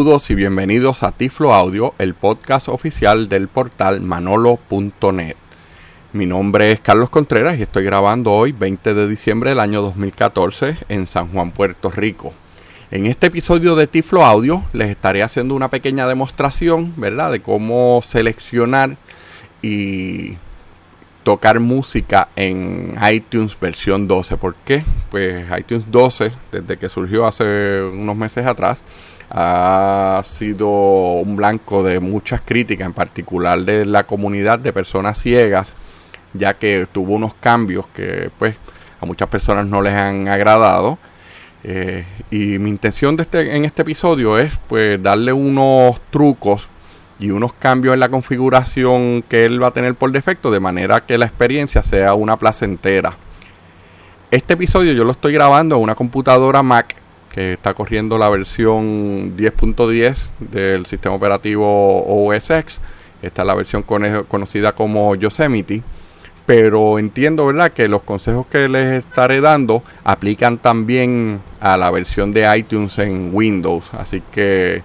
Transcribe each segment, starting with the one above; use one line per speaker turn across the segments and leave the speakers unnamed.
Saludos y bienvenidos a Tiflo Audio, el podcast oficial del portal manolo.net. Mi nombre es Carlos Contreras y estoy grabando hoy 20 de diciembre del año 2014 en San Juan, Puerto Rico. En este episodio de Tiflo Audio les estaré haciendo una pequeña demostración, ¿verdad?, de cómo seleccionar y tocar música en iTunes versión 12. ¿Por qué? Pues iTunes 12, desde que surgió hace unos meses atrás, ha sido un blanco de muchas críticas, en particular de la comunidad de personas ciegas, ya que tuvo unos cambios que pues a muchas personas no les han agradado. Eh, y mi intención de este, en este episodio es pues darle unos trucos y unos cambios en la configuración que él va a tener por defecto de manera que la experiencia sea una placentera. Este episodio yo lo estoy grabando en una computadora Mac está corriendo la versión 10.10 del sistema operativo OS X. Esta es la versión conocida como Yosemite. Pero entiendo, ¿verdad?, que los consejos que les estaré dando aplican también a la versión de iTunes en Windows. Así que,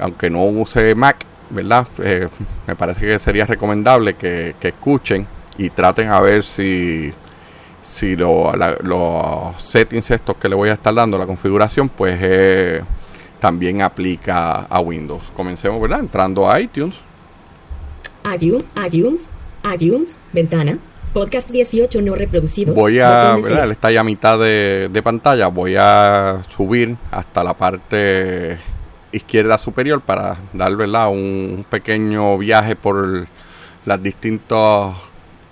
aunque no use Mac, ¿verdad? Eh, me parece que sería recomendable que, que escuchen y traten a ver si si lo, los settings estos que le voy a estar dando, la configuración, pues eh, también aplica a Windows. Comencemos, ¿verdad? Entrando a iTunes.
iTunes, iTunes, iTunes, ventana, podcast 18 no reproducido.
Voy a, ¿verdad? Él está ya a mitad de, de pantalla, voy a subir hasta la parte izquierda superior para dar, ¿verdad? Un pequeño viaje por las distintas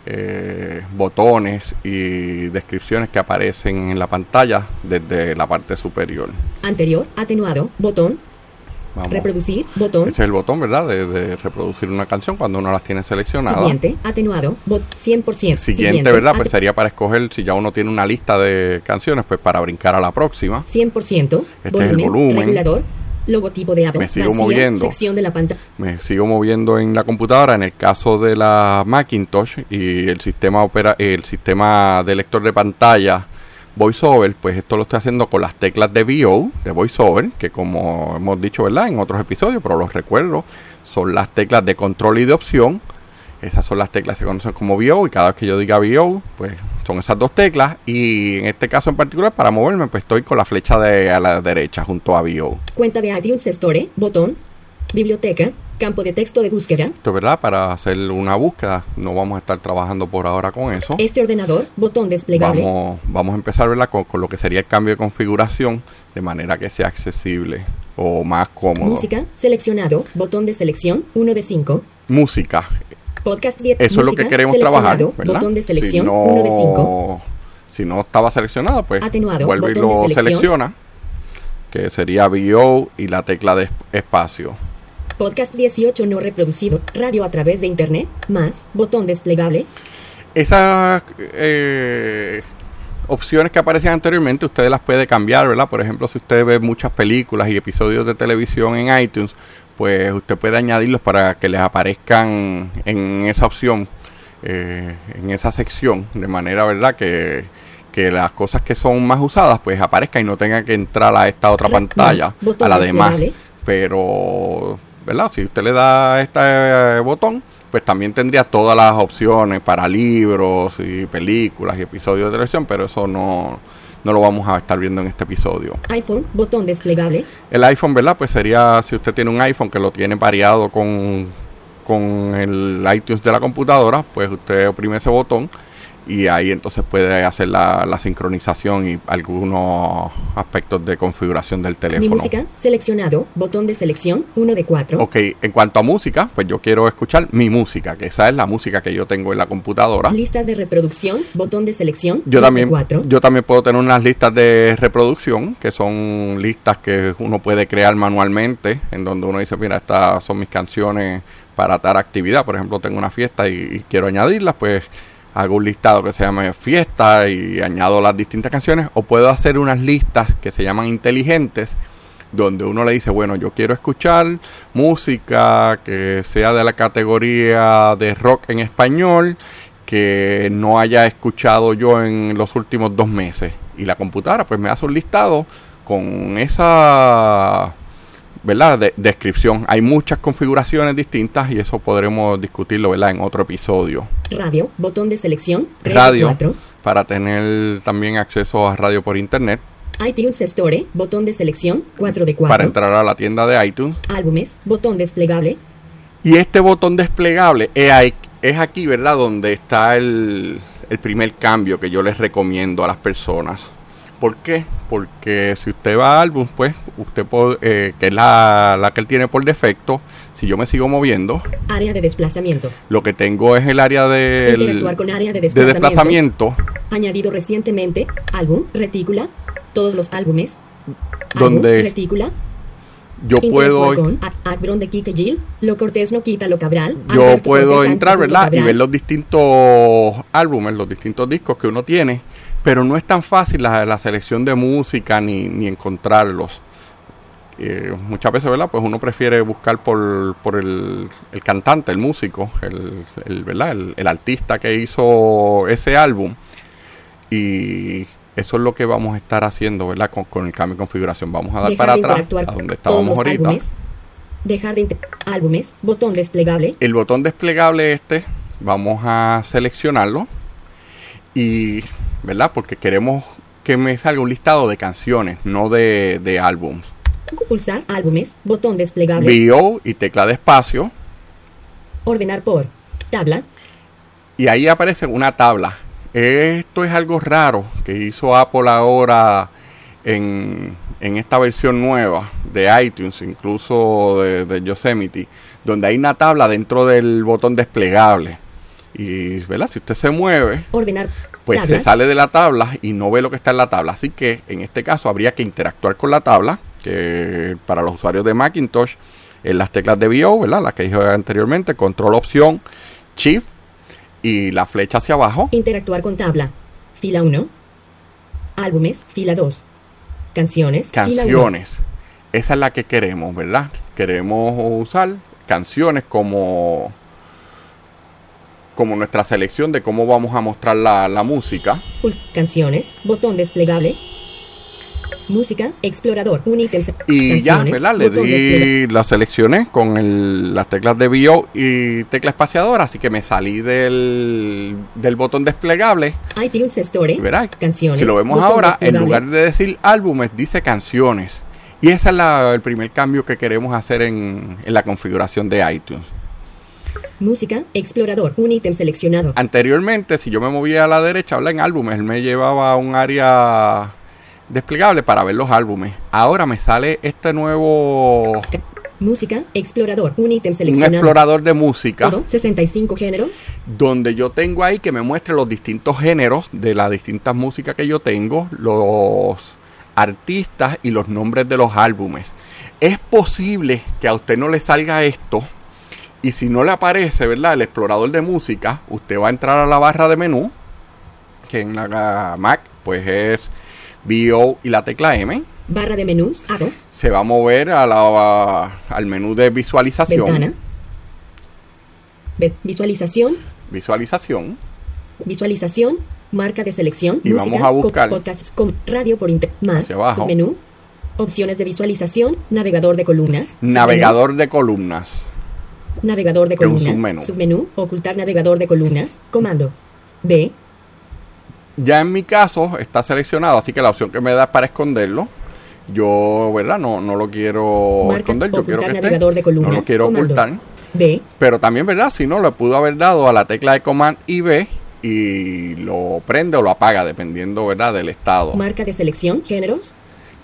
eh, botones y descripciones que aparecen en la pantalla desde la parte superior.
Anterior, atenuado, botón. Reproducir, botón.
Ese es el botón, ¿verdad? De, reproducir una canción cuando uno las tiene seleccionadas.
Siguiente, atenuado, bot 100%.
Siguiente, ¿verdad? Pues sería para escoger, si ya uno tiene una lista de canciones, pues para brincar a la próxima.
100%.
Este es el volumen.
Regulador, Logotipo de
Me sigo moviendo.
Sección de la pantalla.
Me sigo moviendo en la computadora. En el caso de la Macintosh y el sistema opera, el sistema de lector de pantalla VoiceOver, pues esto lo estoy haciendo con las teclas de VO, de VoiceOver, que como hemos dicho, ¿verdad? En otros episodios, pero los recuerdo, son las teclas de control y de opción. Esas son las teclas que se conocen como VO y cada vez que yo diga VO, pues son esas dos teclas y en este caso en particular para moverme pues estoy con la flecha de a la derecha junto a VO.
Cuenta de iTunes Store, botón, biblioteca, campo de texto de búsqueda.
Esto es verdad, para hacer una búsqueda no vamos a estar trabajando por ahora con eso.
Este ordenador, botón desplegable.
Vamos, vamos a empezar ¿verdad? Con, con lo que sería el cambio de configuración de manera que sea accesible o más cómodo.
Música, seleccionado, botón de selección, 1 de 5.
Música,
Podcast 10.
Eso es lo que queremos trabajar. ¿verdad?
Botón de selección,
si no,
1 de 5.
Si no estaba seleccionado, pues
Atenuado,
vuelve y lo selecciona. Que sería VO y la tecla de espacio.
Podcast 18 no reproducido. Radio a través de internet. Más. Botón desplegable.
Esas eh, opciones que aparecían anteriormente, ustedes las puede cambiar, ¿verdad? Por ejemplo, si usted ve muchas películas y episodios de televisión en iTunes, pues usted puede añadirlos para que les aparezcan en esa opción, eh, en esa sección, de manera, ¿verdad? Que, que las cosas que son más usadas, pues aparezcan y no tengan que entrar a esta otra pantalla, a la demás. Pero, ¿verdad? Si usted le da este eh, botón, pues también tendría todas las opciones para libros y películas y episodios de televisión, pero eso no, no lo vamos a estar viendo en este episodio.
iPhone. Botón desplegable.
El iPhone, ¿verdad? Pues sería si usted tiene un iPhone que lo tiene pareado con, con el iTunes de la computadora, pues usted oprime ese botón y ahí entonces puede hacer la, la sincronización y algunos aspectos de configuración del
Mi
teléfono.
música. Seleccionado. Botón de selección, 1 de 4.
Ok, en cuanto a música, pues yo quiero escuchar mi música, que esa es la música que yo tengo en la computadora.
Listas de reproducción. Botón de selección.
Yo
2 de
también,
4.
yo también puedo tener unas listas de reproducción, que son listas que uno puede crear manualmente, en donde uno dice, mira, estas son mis canciones para tal actividad. Por ejemplo, tengo una fiesta y, y quiero añadirlas, pues hago un listado que se llame fiesta y añado las distintas canciones. O puedo hacer unas listas que se llaman inteligentes, donde uno le dice, bueno, yo quiero escuchar música que sea de la categoría de rock en español, que no haya escuchado yo en los últimos dos meses. Y la computadora pues me hace un listado con esa ¿verdad? De, descripción. Hay muchas configuraciones distintas y eso podremos discutirlo, ¿verdad? En otro episodio.
Radio, botón de selección.
Radio,
4.
para tener también acceso a radio por internet,
iTunes Store, botón de selección. 4 de 4.
para entrar a la tienda de iTunes.
Álbumes, botón desplegable.
Y este botón desplegable es aquí, ¿verdad? Donde está el, el primer cambio que yo les recomiendo a las personas. ¿Por qué? Porque si usted va a álbum, pues usted puede, eh, que es la, la que él tiene por defecto, si yo me sigo moviendo,
Área de desplazamiento.
lo que tengo es el área del-
Interactuar con área de
de
desplazamiento.
desplazamiento,
Añadido recientemente. Álbum, retícula. Todos los álbumes.
Donde-
Álbum, retícula.
yo puedo,
con de Kike Gil. Lo Cortés no quita lo Cabral.
yo
Alberto
puedo
Cortés,
entrar, ¿verdad? Y ver los distintos álbumes, los distintos discos que uno tiene, pero no es tan fácil la, la selección de música ni, ni encontrarlos. Eh, muchas veces, ¿verdad? Pues uno prefiere buscar por, por el, el cantante, el músico, el, el, ¿verdad? El, el artista que hizo ese álbum. Y eso es lo que vamos a estar haciendo, ¿verdad? Con, con el cambio de configuración. Vamos a dar
Dejar
para atrás, a donde
todos
estábamos
los
ahorita.
álbumes. Dejar de álbumes. Botón desplegable.
el botón desplegable este vamos a seleccionarlo y verdad porque queremos que me salga un listado de canciones no de, de álbums
Pulsar álbumes. Botón desplegable.
VO y tecla de espacio
Ordenar por. Tabla.
y ahí aparece una tabla esto es algo raro que hizo Apple ahora en, en esta versión nueva de iTunes incluso de, de Yosemite donde hay una tabla dentro del botón desplegable y verdad si usted se mueve
Ordenar.
Pues se sale de la tabla y no ve lo que está en la tabla. Así que en este caso habría que interactuar con la tabla, que para los usuarios de Macintosh, en las teclas de VO, ¿verdad? Las que dije anteriormente, control opción, shift y la flecha hacia abajo.
Interactuar con tabla. Fila 1. Álbumes. Fila 2. Canciones. Fila 1.
Canciones. Esa es la que queremos, ¿verdad? Queremos usar canciones como como nuestra selección de cómo vamos a mostrar la, la música.
Canciones. Botón desplegable. Música. Explorador. Un ítem.
Y ya, ¿verdad? Le di, la seleccioné con el- las teclas de VO y tecla espaciadora, así que me salí del, del botón desplegable.
iTunes Store.
Verá,
Canciones.
si lo vemos ahora, en lugar de decir álbumes, dice canciones. Y ese es la- el primer cambio que queremos hacer en, en la configuración de iTunes.
Música. Explorador. Un ítem seleccionado.
Anteriormente, si yo me movía a la derecha, habla en álbumes, él me llevaba a un área desplegable para ver los álbumes. Ahora me sale este nuevo
Ca- Música. Explorador. Un ítem
un
seleccionado.
explorador de música.
Todo. 65 géneros.
donde yo tengo ahí que me muestre los distintos géneros de las distintas músicas que yo tengo, los artistas y los nombres de los álbumes. Es posible que a usted no le salga esto y si no le aparece, ¿verdad? El explorador de música, usted va a entrar a la barra de menú, que en la Mac pues es VO y la tecla M.
Barra de menús. Hago.
Se va a mover a la, al menú de visualización.
Ventana. Ve- Visualización.
Visualización.
Visualización. Marca de selección.
Y
música,
vamos a buscar.
co- Podcasts con radio por internet. Más. Submenú. Opciones de visualización. Navegador de columnas. submenú,
Navegador de columnas.
Navegador de columnas.
submenú.
Submenú. Ocultar navegador de columnas. Comando. B.
Ya en mi caso está seleccionado, así que la opción que me da es para esconderlo. Yo, ¿verdad? No, no lo quiero
Marca
esconder, yo quiero
ocultar
que
navegador de
esté. No
columnas,
lo quiero
comando.
ocultar.
B.
Pero también, ¿verdad? Si no, le pudo haber dado a la tecla de Command y B y lo prende o lo apaga, dependiendo, ¿verdad? Del estado.
Marca de selección. Géneros.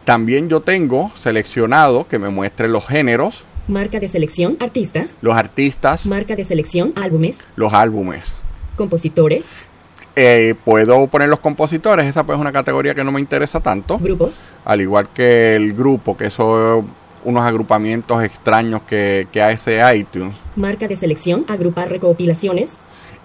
También yo tengo seleccionado que me muestre los géneros,
Marca de selección. Artistas.
los artistas,
Marca de selección. Álbumes.
los álbumes.
Compositores.
Eh, puedo poner los compositores, esa pues es una categoría que no me interesa tanto.
Grupos.
al igual que el grupo, que son unos agrupamientos extraños que, que hace iTunes.
Marca de selección. Agrupar recopilaciones.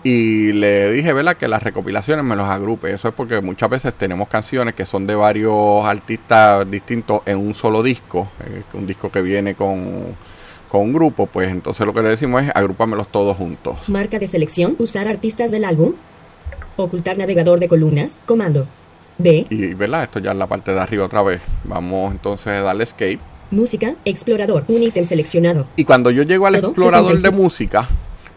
Y le dije, ¿verdad? Que las recopilaciones me los agrupe. Eso es porque muchas veces tenemos canciones que son de varios artistas distintos en un solo disco. eh, un disco que viene con, con un grupo. Pues entonces lo que le decimos es agrúpamelos todos juntos.
Marca de selección. Usar artistas del álbum. Ocultar navegador de columnas. Comando. B.
Y, ¿verdad? Esto ya es la parte de arriba otra vez. Vamos entonces a darle escape.
música, explorador, un ítem seleccionado.
Y cuando yo llego al
Todo,
explorador de
65.
música,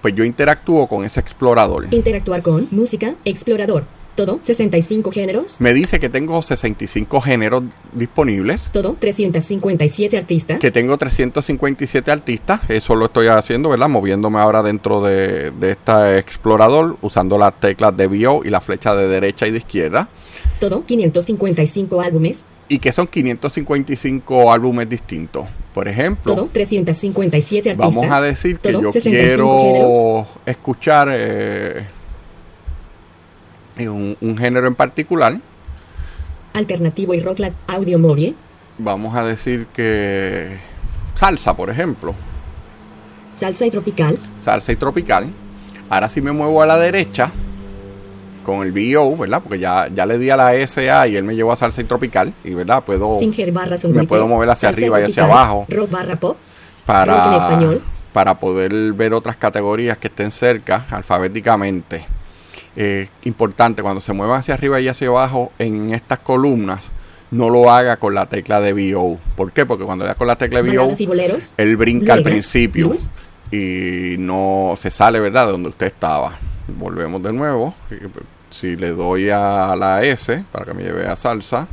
pues yo interactúo con ese explorador.
Interactuar con música, explorador. Todo 65 géneros.
Me dice que tengo 65 géneros disponibles,
Todo 357 artistas.
que tengo 357 artistas. Eso lo estoy haciendo, ¿verdad? Moviéndome ahora dentro de, de este explorador, usando las teclas de BO y la flecha de derecha y de izquierda.
Todo 555 álbumes.
Y que son 555 álbumes distintos. Por ejemplo,
Todo 357 artistas.
Vamos a decir que
Todo
yo
65
quiero
géneros.
escuchar eh, un, un género en particular.
Alternativo y rock audio movie.
Vamos a decir que salsa, por ejemplo.
Salsa y tropical.
Salsa y tropical. Ahora si me muevo a la derecha con el BO, ¿verdad? Porque ya, ya le di a la SA y él me llevó a salsa y tropical. Y, ¿verdad? Puedo
Singer barra
me puedo mover hacia arriba y hacia abajo.
Rock barra pop. En
para,
español.
para poder ver otras categorías que estén cerca alfabéticamente. Eh, importante, cuando se mueva hacia arriba y hacia abajo en estas columnas, no lo haga con la tecla de BO. ¿Por qué? Porque cuando le da con la tecla de BO, él brinca al principio y no se sale, ¿verdad?, de donde usted estaba. Volvemos de nuevo. Si le doy a la S para que me lleve a salsa,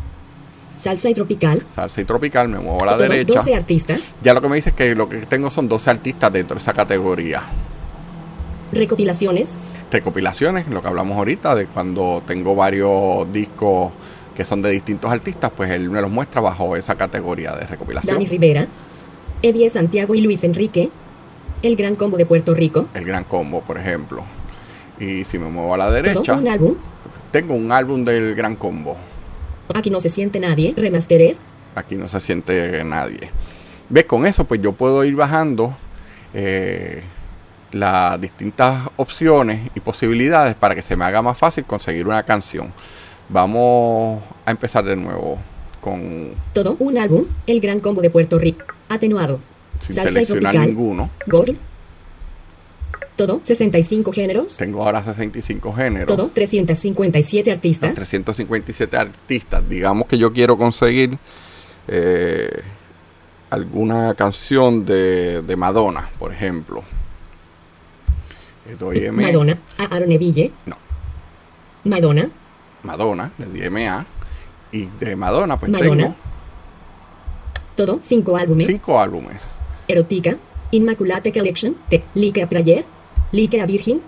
Salsa y tropical.
salsa y tropical, me muevo a la derecha.
12 artistas.
Ya lo que me dice es que lo que tengo son 12 artistas dentro de esa categoría.
Recopilaciones.
Recopilaciones, lo que hablamos ahorita, de cuando tengo varios discos que son de distintos artistas, pues él me los muestra bajo esa categoría de recopilación.
Dani Rivera. Eddie Santiago y Luis Enrique. El Gran Combo de Puerto Rico.
El Gran Combo, por ejemplo. Y si me muevo a la derecha,
un álbum.
tengo un álbum del Gran Combo.
Aquí no se siente nadie. Remastered.
Aquí no se siente nadie. ¿Ves? Con eso, pues yo puedo ir bajando eh, las distintas opciones y posibilidades para que se me haga más fácil conseguir una canción. Vamos a empezar de nuevo con
Todo un álbum. El Gran Combo de Puerto Rico. Atenuado.
sin
Salsa y
seleccionar
tropical.
ninguno.
Gold. Todo 65 géneros.
Tengo ahora 65 géneros.
Todo 357
Los
artistas.
357 artistas. Digamos que yo quiero conseguir eh, alguna canción de, de Madonna, por ejemplo. Le doy M.
Madonna. A Aaron Eville.
No,
Madonna.
Madonna, le di MA. Y de Madonna, pues
Madonna.
tengo
Todo 5 álbumes.
cinco álbumes.
Erotica. Immaculate Collection. Te. Like a Prayer. Like a Virgin.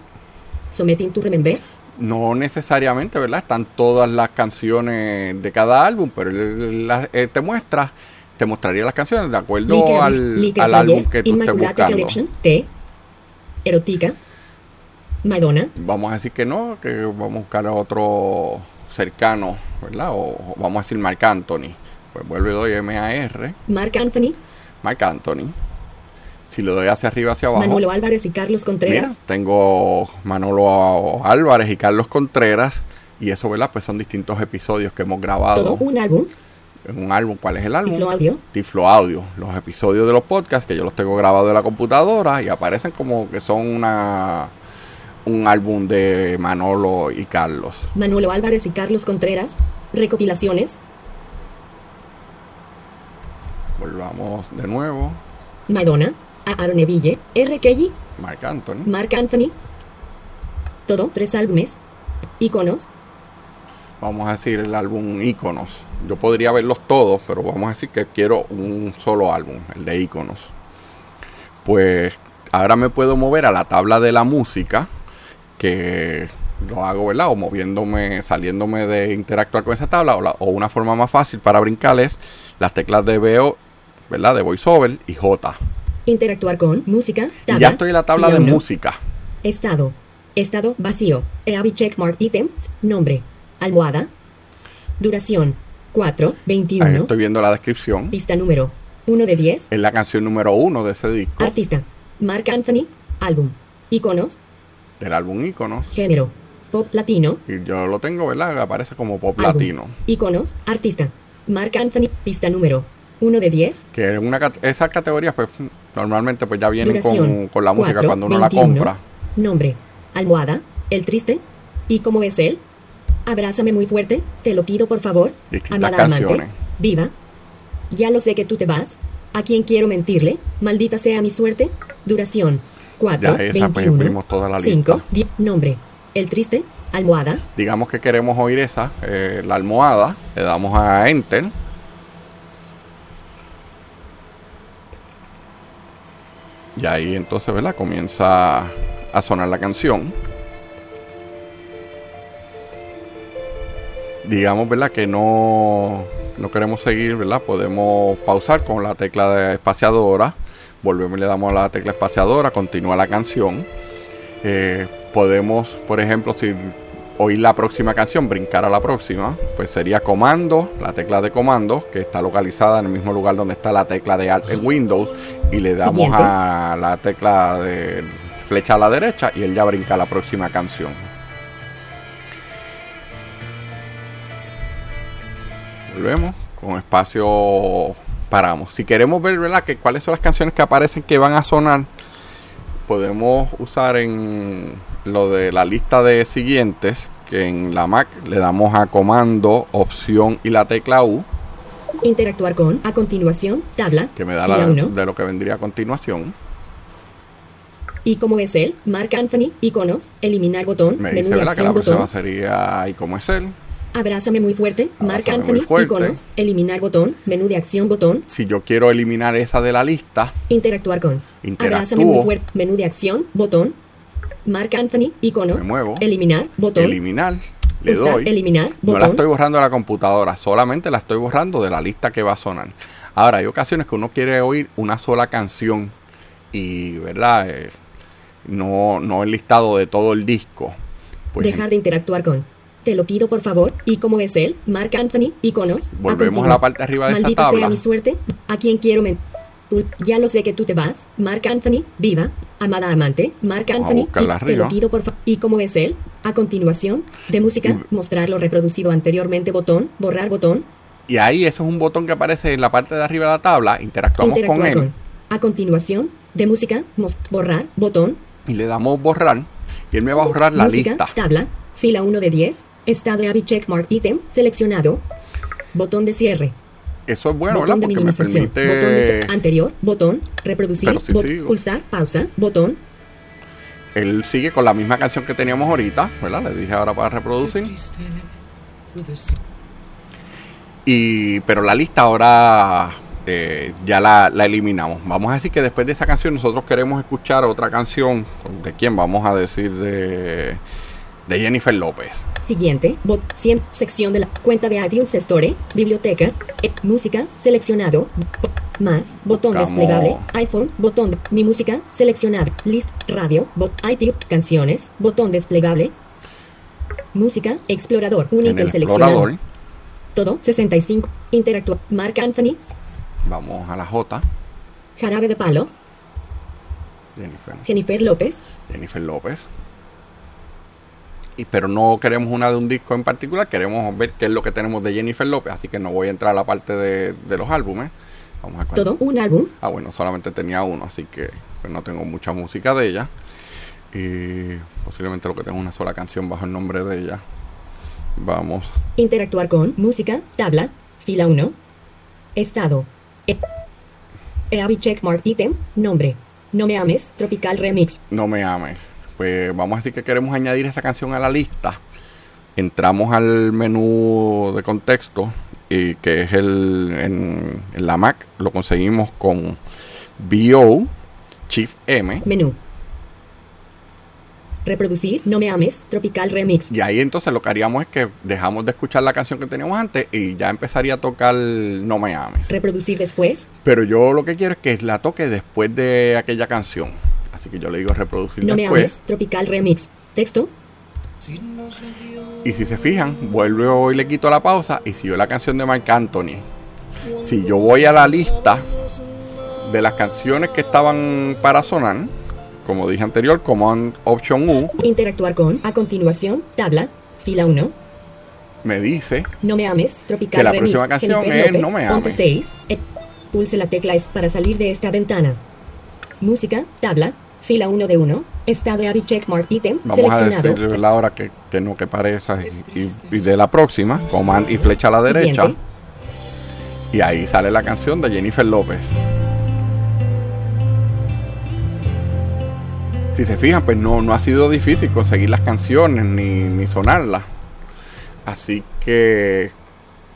Something to Remember.
No necesariamente, ¿verdad? Están todas las canciones de cada álbum, pero él, él te muestra, te mostraría las canciones de acuerdo al, al álbum que tú estés buscando.
Collection. T. Erotica. Madonna.
Vamos a decir que no, que vamos a buscar a otro cercano, ¿verdad? O, vamos a decir Marc Anthony. Pues vuelvo y doy MAR,
Mark Anthony.
Marc Anthony. Si le doy hacia arriba, hacia abajo,
Manolo Álvarez y Carlos
mira,
Contreras.
tengo Manolo Álvarez y Carlos Contreras. Y eso, ¿verdad? Pues son distintos episodios que hemos grabado
Todo un álbum.
en un álbum. ¿Cuál es el álbum?
Tiflo Audio.
Tiflo Audio. Los episodios de los podcasts que yo los tengo grabados en la computadora y aparecen como que son una un álbum de Manolo y Carlos.
Manolo Álvarez y Carlos Contreras. Recopilaciones.
Volvamos de nuevo.
Madonna. A Aaron Eville. R. Kelly.
Marc Anthony.
Mark Anthony. Todo, tres álbumes. Iconos.
Vamos a decir el álbum Iconos. Yo podría verlos todos, pero vamos a decir que quiero un solo álbum, el de Iconos. Pues ahora me puedo mover a la tabla de la música, que lo hago, ¿verdad? O moviéndome, saliéndome de interactuar con esa tabla, o, la- o una forma más fácil para brincar es las teclas de VO, ¿verdad? De VoiceOver y J.
Interactuar con música. Tabla.
ya estoy en la tabla de música.
Estado. Estado vacío. EAVI checkmark items. Nombre. Almohada. Duración. 4,
Ahí
21.
estoy viendo la descripción.
Pista número 1 de 10.
Es la canción número uno de ese disco,
Artista. Mark Anthony. Álbum. Iconos.
del álbum Iconos.
Género. Pop latino.
Y yo lo tengo, ¿verdad? Aparece como pop
Álbum.
latino.
Iconos. Artista. Mark Anthony. Pista número 1 de 10.
Que una, esas categorías, pues normalmente pues ya vienen con, con la música
4,
cuando uno
21.
la compra.
Nombre. Almohada. El triste. ¿Y cómo es él? Abrázame muy fuerte. Te lo pido por favor.
Distintas
Amada amante.
canciones.
Viva. Ya lo sé que tú te vas. ¿A quién quiero mentirle? Maldita sea mi suerte. Duración. 4,
Ya esa, pues,
21,
vimos toda la
5,
lista.
10. Nombre. El triste. Almohada.
Digamos que queremos oír esa, eh, la almohada, le damos a Enter. Y ahí entonces, ¿verdad? Comienza a sonar la canción. Digamos, ¿verdad? Que no, no queremos seguir, ¿verdad? Podemos pausar con la tecla de espaciadora. Volvemos y le damos a la tecla espaciadora, continúa la canción. Eh, podemos, por ejemplo, si oír la próxima canción, brincar a la próxima, pues sería comando, la tecla de comando, que está localizada en el mismo lugar donde está la tecla de Alt en Windows, y le damos
Siguiente.
a la tecla de flecha a la derecha y él ya brinca a la próxima canción. Volvemos con espacio paramos. Si queremos ver, ¿verdad? Que cuáles son las canciones que aparecen que van a sonar, podemos usar en lo de la lista de siguientes, que en la Mac le damos a comando, opción y la tecla U,
Interactuar con. A continuación. Tabla.
que me da la,
uno.
de lo que vendría a continuación.
Y como es él, Mark Anthony, iconos, eliminar botón,
Me
menú
dice,
de
¿verdad? Que la
acción
próxima
botón,
sería, ¿y cómo es él?
abrázame muy fuerte, Mark
Abrázame
Anthony,
fuerte.
iconos, eliminar botón, menú de acción botón,
Si yo quiero eliminar esa de la lista,
interactuar con,
Interactúo.
abrázame muy fuerte, menú de acción, botón, Mark Anthony, icono,
Me muevo.
eliminar, botón,
eliminar, le
usar,
doy.
eliminar,
No la
botón,
estoy borrando de la computadora, solamente la estoy borrando de la lista que va a sonar. Ahora, hay ocasiones que uno quiere oír una sola canción y, ¿verdad? Eh, no, no el listado de todo el disco. Pues
dejar de interactuar con. Te lo pido por favor, y como es él, Mark Anthony, iconos,
Volvemos a la parte arriba de esa
Maldita
tabla.
sea mi suerte, a quien quiero men- Ya lo sé que tú te vas, Mark Anthony, viva, amada amante, Mark Anthony, y te lo pido por favor, y como es él, a continuación, de música,
Y-
mostrar lo reproducido anteriormente, botón, borrar botón,
y ahí eso es un botón que aparece en la parte de arriba de la tabla. Interactuamos con él
con. A continuación, de música, borrar, botón,
y le damos borrar. Y él me va a borrar la
música,
lista.
tabla, fila 1 de 10, estado de Abby checkmark item, seleccionado, botón de cierre.
Eso es bueno, ¿verdad?
botón de
Porque me
minimización. Botón de
permite.
anterior, botón, reproducir, bot-
sigo.
pulsar, pausa, botón,
Él sigue con la misma canción que teníamos ahorita, ¿verdad? Le dije ahora para reproducir. Y, pero la lista ahora eh, ya la, la eliminamos. Vamos a decir que después de esa canción nosotros queremos escuchar otra canción. ¿De quién? Vamos a decir de, de Jennifer López.
siguiente, bot, 100, sección de la cuenta de iTunes Store, biblioteca, eh, música, seleccionado, más, botón desplegable, iPhone, botón, mi música, seleccionado, list, radio, bot, iTunes, canciones, botón desplegable, música, explorador, un ítem
el
seleccionado, todo, 65, interactúa, Mark Anthony,
Vamos a la J.
jarabe de palo,
Jennifer,
Jennifer López,
Jennifer López. Y, pero no queremos una de un disco en particular, queremos ver qué es lo que tenemos de Jennifer López, así que no voy a entrar a la parte de, de los álbumes. Vamos a
todo, un álbum,
Ah, bueno, solamente tenía uno, así que pues, no tengo mucha música de ella. Y posiblemente lo que tengo es una sola canción bajo el nombre de ella. Vamos.
interactuar con, música, tabla, fila 1, estado, e, checkmark item, nombre, no me ames, tropical remix,
No me ames. Pues vamos a decir que queremos añadir esa canción a la lista. Entramos al menú de contexto y que es el en, en la Mac lo conseguimos con VO Shift M
menú. Reproducir, no me ames, tropical remix.
y ahí entonces lo que haríamos es que dejamos de escuchar la canción que teníamos antes y ya empezaría a tocar No me ames.
Reproducir después,
Pero yo lo que quiero es que la toque después de aquella canción. Así que yo le digo reproducir
no me ames, tropical remix. Texto,
Y si se fijan, vuelvo y le quito la pausa y siguió la canción de Marc Anthony. Si yo voy a la lista de las canciones que estaban para sonar, como dije anterior, Command Option U,
interactuar con, a continuación, tabla, fila 1,
me dice
no me ames, tropical
Que la
remix.
próxima canción
Jennifer
es No me ames.
6, eh, pulse la tecla es para salir de esta ventana. Música, tabla, fila 1 de 1, está de Abby Checkmark Item,
Vamos a decirle la hora que, que no, que parezca y, de la próxima, command y flecha a la derecha. Y ahí sale la canción de Jennifer López. Si se fijan, pues no, no ha sido difícil conseguir las canciones ni, ni sonarlas. Así que,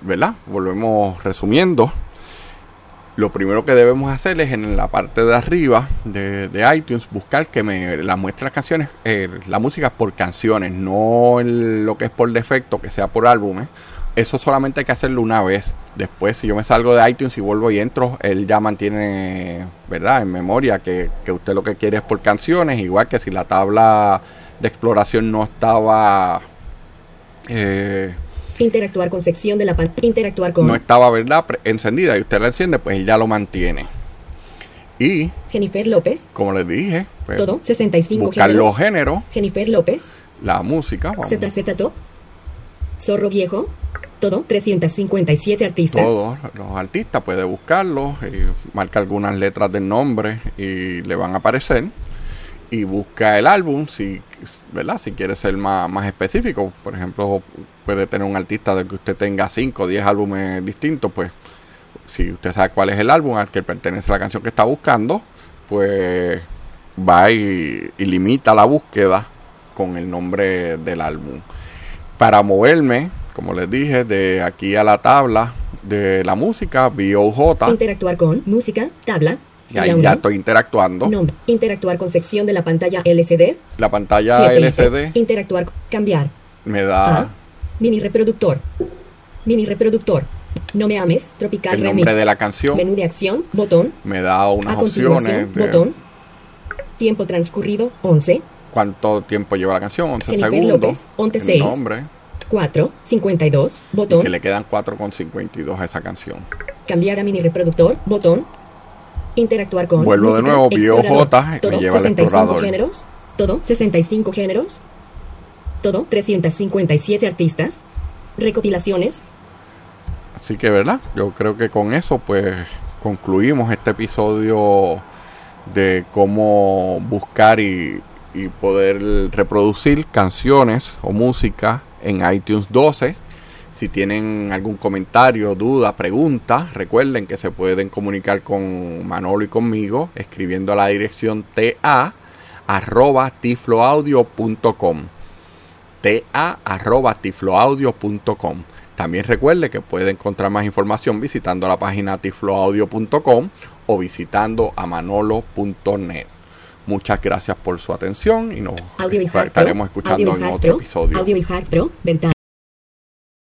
¿verdad? Volvemos resumiendo. Lo primero que debemos hacer es en la parte de arriba de, iTunes buscar que me la muestre las canciones, eh, la música por canciones, no el- lo que es por defecto, que sea por álbumes. Eso solamente hay que hacerlo una vez. Después, si yo me salgo de iTunes y vuelvo y entro, él ya mantiene, ¿verdad? En memoria que, que usted lo que quiere es por canciones. Igual que si la tabla de exploración no estaba... eh,
Interactuar con sección de la pantalla. Interactuar con
no estaba, ¿verdad? Encendida y usted la enciende, pues él ya lo mantiene. Y,
Jennifer López.
como les dije, pues,
Todo. 65
buscar
géneros.
los géneros,
Jennifer López.
la música, vamos,
ZZ Top. Zorro Viejo. Todo. 357 artistas.
todos los artistas, puede buscarlos, y marca algunas letras del nombre y le van a aparecer. Y busca el álbum, si, ¿verdad? si quiere ser más, más específico. Por ejemplo, puede tener un artista del que usted tenga 5 o 10 álbumes distintos, pues si usted sabe cuál es el álbum al que pertenece la canción que está buscando, pues va y, y limita la búsqueda con el nombre del álbum. Para moverme, como les dije, de aquí a la tabla de la música, BOJ,
Interactuar con música. Tabla.
Y ahí ya estoy interactuando.
Nombre. Interactuar con sección de la pantalla LCD.
La pantalla
Siete.
LCD
Interactuar. Cambiar.
me da
Ah. Mini reproductor. Mini reproductor. No me ames. Tropical
el
Remix.
nombre de la canción,
Menú de acción. Botón.
me da unas
a
opciones de
Botón. Tiempo transcurrido. 11.
cuánto tiempo lleva la canción, 11
Jennifer
segundos,
López, once
el
seis.
nombre,
4. 52.
y
Botón.
que le quedan 4,52 a esa canción.
Cambiar a mini reproductor. Botón. Interactuar con.
Vuelvo de
música,
nuevo,
explorador.
BioJ, me
Todo.
lleva al
65
explorador.
géneros. Todo. 65 géneros. Todo. 357 artistas. Recopilaciones.
Así que, ¿verdad? Yo creo que con eso, pues, concluimos este episodio de cómo buscar y, y poder reproducir canciones o música en iTunes 12. Si tienen algún comentario, duda, pregunta, recuerden que se pueden comunicar con Manolo y conmigo escribiendo a la dirección ta arroba tifloaudio.com ta arroba tifloaudio.com también recuerde que puede encontrar más información visitando la página tifloaudio.com o visitando a manolo.net. Muchas gracias por su atención y nos estaremos escuchando en otro episodio.